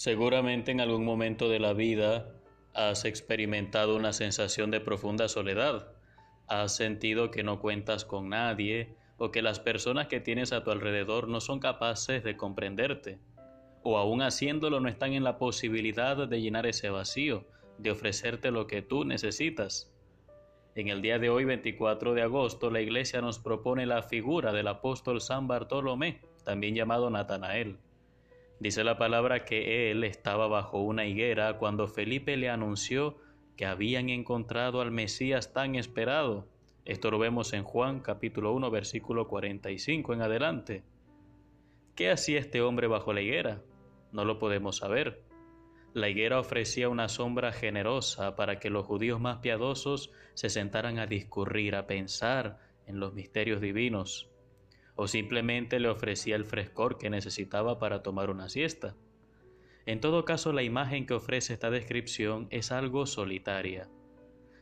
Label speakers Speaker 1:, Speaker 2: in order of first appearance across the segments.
Speaker 1: Seguramente en algún momento de la vida has experimentado una sensación de profunda soledad. Has sentido que no cuentas con nadie o que las personas que tienes a tu alrededor no son capaces de comprenderte. O aún haciéndolo no están en la posibilidad de llenar ese vacío, de ofrecerte lo que tú necesitas. En el día de hoy, 24 de agosto, la Iglesia nos propone la figura del apóstol San Bartolomé, también llamado Natanael. Dice la palabra que él estaba bajo una higuera cuando Felipe le anunció que habían encontrado al Mesías tan esperado. Esto lo vemos en Juan capítulo 1 versículo 45 en adelante. ¿Qué hacía este hombre bajo la higuera? No lo podemos saber. La higuera ofrecía una sombra generosa para que los judíos más piadosos se sentaran a discurrir, a pensar en los misterios divinos o simplemente le ofrecía el frescor que necesitaba para tomar una siesta. En todo caso, la imagen que ofrece esta descripción es algo solitaria.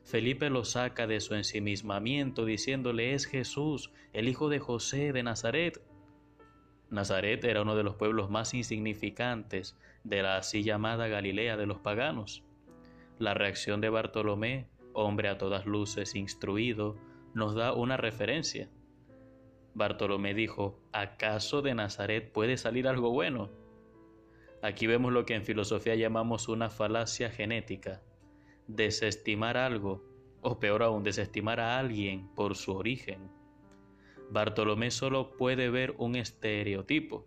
Speaker 1: Felipe lo saca de su ensimismamiento diciéndole es Jesús, el hijo de José de Nazaret. Nazaret era uno de los pueblos más insignificantes de la así llamada Galilea de los paganos. La reacción de Bartolomé, hombre a todas luces instruido, nos da una referencia. Bartolomé dijo, ¿acaso de Nazaret puede salir algo bueno? Aquí vemos lo que en filosofía llamamos una falacia genética, desestimar algo, o peor aún, desestimar a alguien por su origen. Bartolomé solo puede ver un estereotipo.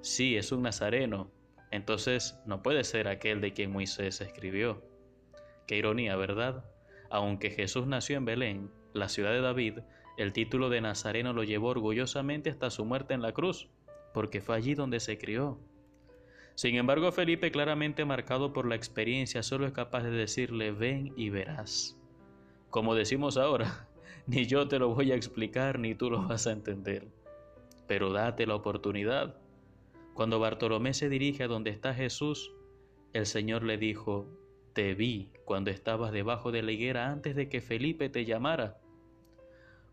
Speaker 1: Sí, es un nazareno, entonces no puede ser aquel de quien Moisés escribió. Qué ironía, ¿verdad? Aunque Jesús nació en Belén, la ciudad de David, el título de Nazareno lo llevó orgullosamente hasta su muerte en la cruz, porque fue allí donde se crió. Sin embargo, Felipe, claramente marcado por la experiencia, solo es capaz de decirle, ven y verás. Como decimos ahora, ni yo te lo voy a explicar, ni tú lo vas a entender. Pero date la oportunidad. Cuando Bartolomé se dirige a donde está Jesús, el Señor le dijo, te vi cuando estabas debajo de la higuera antes de que Felipe te llamara.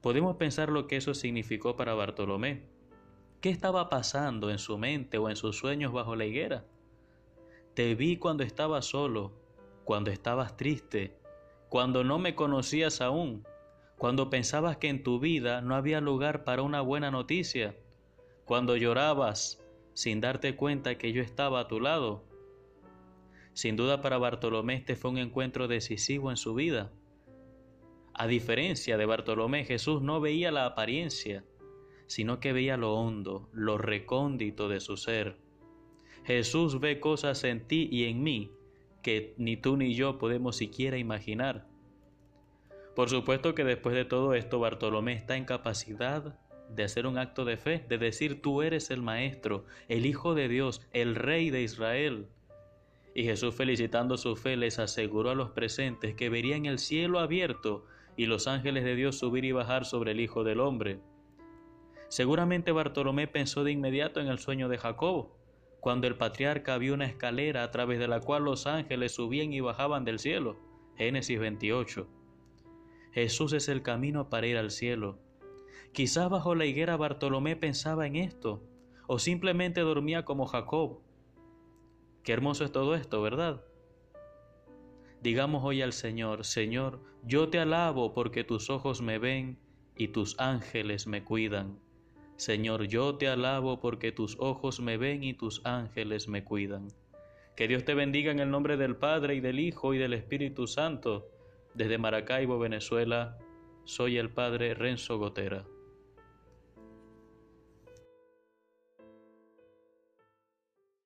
Speaker 1: Podemos pensar lo que eso significó para Bartolomé. ¿Qué estaba pasando en su mente o en sus sueños bajo la higuera? Te vi cuando estabas solo, cuando estabas triste, cuando no me conocías aún, cuando pensabas que en tu vida no había lugar para una buena noticia, cuando llorabas sin darte cuenta que yo estaba a tu lado. Sin duda para Bartolomé este fue un encuentro decisivo en su vida. A diferencia de Bartolomé, Jesús no veía la apariencia, sino que veía lo hondo, lo recóndito de su ser. Jesús ve cosas en ti y en mí que ni tú ni yo podemos siquiera imaginar. Por supuesto que después de todo esto Bartolomé está en capacidad de hacer un acto de fe, de decir tú eres el Maestro, el Hijo de Dios, el Rey de Israel. Y Jesús felicitando su fe les aseguró a los presentes que verían el cielo abierto y los ángeles de Dios subir y bajar sobre el Hijo del Hombre. Seguramente Bartolomé pensó de inmediato en el sueño de Jacob, cuando el patriarca vio una escalera a través de la cual los ángeles subían y bajaban del cielo. Génesis 28. Jesús es el camino para ir al cielo. Quizás bajo la higuera Bartolomé pensaba en esto, o simplemente dormía como Jacob. Qué hermoso es todo esto, ¿verdad? Digamos hoy al Señor, Señor, yo te alabo porque tus ojos me ven y tus ángeles me cuidan. Señor, yo te alabo porque tus ojos me ven y tus ángeles me cuidan. Que Dios te bendiga en el nombre del Padre y del Hijo y del Espíritu Santo. Desde Maracaibo, Venezuela, soy el Padre Renzo Gotera.